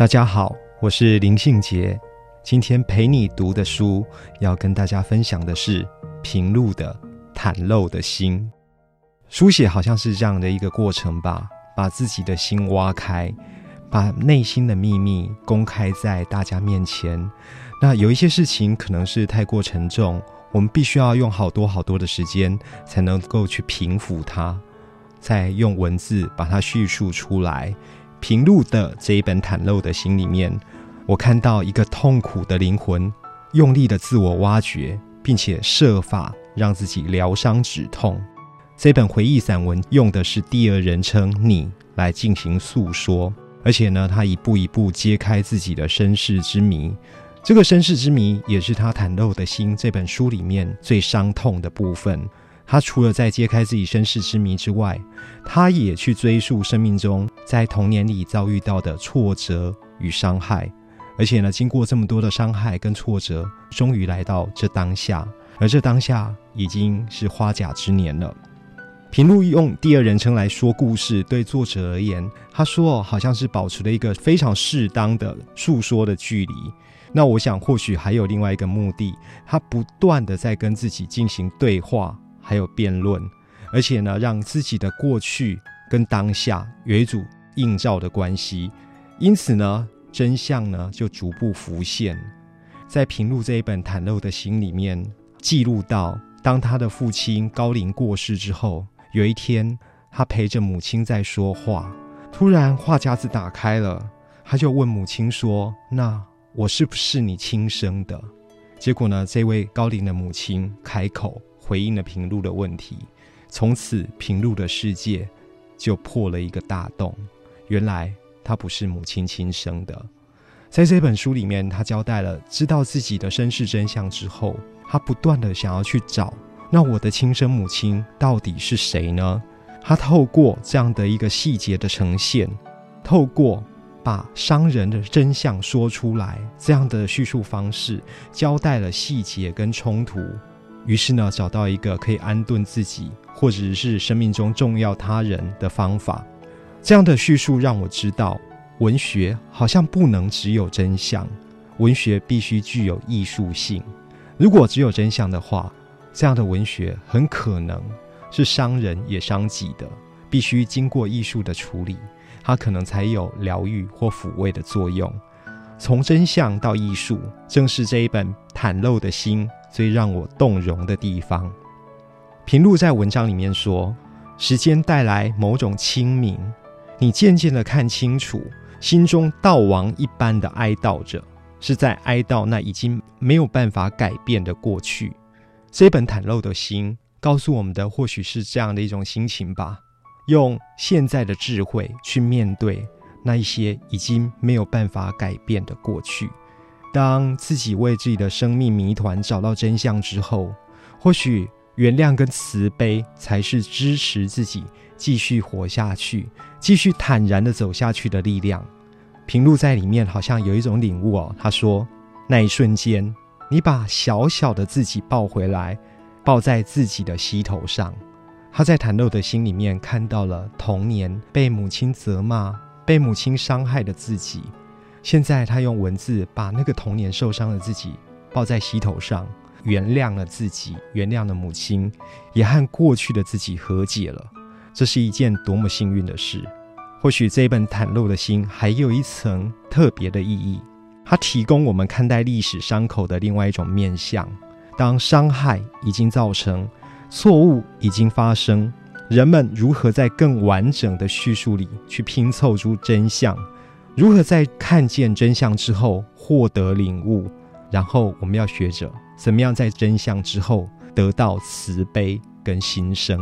大家好，我是林信杰。今天陪你读的书，要跟大家分享的是平路的《袒露的心》。书写好像是这样的一个过程吧，把自己的心挖开，把内心的秘密公开在大家面前。那有一些事情可能是太过沉重，我们必须要用好多好多的时间才能够去平复它，再用文字把它叙述出来。平路的这一本袒露的心里面，我看到一个痛苦的灵魂，用力的自我挖掘，并且设法让自己疗伤止痛。这本回忆散文用的是第二人称“你”来进行诉说，而且呢，他一步一步揭开自己的身世之谜。这个身世之谜，也是他袒露的心这本书里面最伤痛的部分。他除了在揭开自己身世之谜之外，他也去追溯生命中在童年里遭遇到的挫折与伤害。而且呢，经过这么多的伤害跟挫折，终于来到这当下。而这当下已经是花甲之年了。平路用第二人称来说故事，对作者而言，他说好像是保持了一个非常适当的诉说的距离。那我想，或许还有另外一个目的，他不断的在跟自己进行对话，还有辩论，而且呢，让自己的过去跟当下有一组映照的关系，因此呢，真相呢就逐步浮现。在平路这一本袒露的心里面，记录到，当他的父亲高龄过世之后，有一天，他陪着母亲在说话，突然话匣子打开了，他就问母亲说：“那？”我是不是你亲生的？结果呢？这位高龄的母亲开口回应了平路的问题，从此平路的世界就破了一个大洞。原来他不是母亲亲生的。在这本书里面，他交代了知道自己的身世真相之后，他不断的想要去找，那我的亲生母亲到底是谁呢？他透过这样的一个细节的呈现，透过。把伤人的真相说出来，这样的叙述方式交代了细节跟冲突，于是呢，找到一个可以安顿自己或者是生命中重要他人的方法。这样的叙述让我知道，文学好像不能只有真相，文学必须具有艺术性。如果只有真相的话，这样的文学很可能是伤人也伤己的，必须经过艺术的处理。它可能才有疗愈或抚慰的作用。从真相到艺术，正是这一本袒露的心最让我动容的地方。平路在文章里面说：“时间带来某种清明，你渐渐的看清楚，心中悼亡一般的哀悼着，是在哀悼那已经没有办法改变的过去。”这本袒露的心告诉我们的，或许是这样的一种心情吧。用现在的智慧去面对那一些已经没有办法改变的过去。当自己为自己的生命谜团找到真相之后，或许原谅跟慈悲才是支持自己继续活下去、继续坦然的走下去的力量。平路在里面好像有一种领悟哦。他说：“那一瞬间，你把小小的自己抱回来，抱在自己的膝头上。”他在袒露的心里面看到了童年被母亲责骂、被母亲伤害的自己。现在他用文字把那个童年受伤的自己抱在膝头上，原谅了自己，原谅了母亲，也和过去的自己和解了。这是一件多么幸运的事！或许这一本袒露的心还有一层特别的意义，它提供我们看待历史伤口的另外一种面相。当伤害已经造成。错误已经发生，人们如何在更完整的叙述里去拼凑出真相？如何在看见真相之后获得领悟？然后我们要学着怎么样在真相之后得到慈悲跟新生。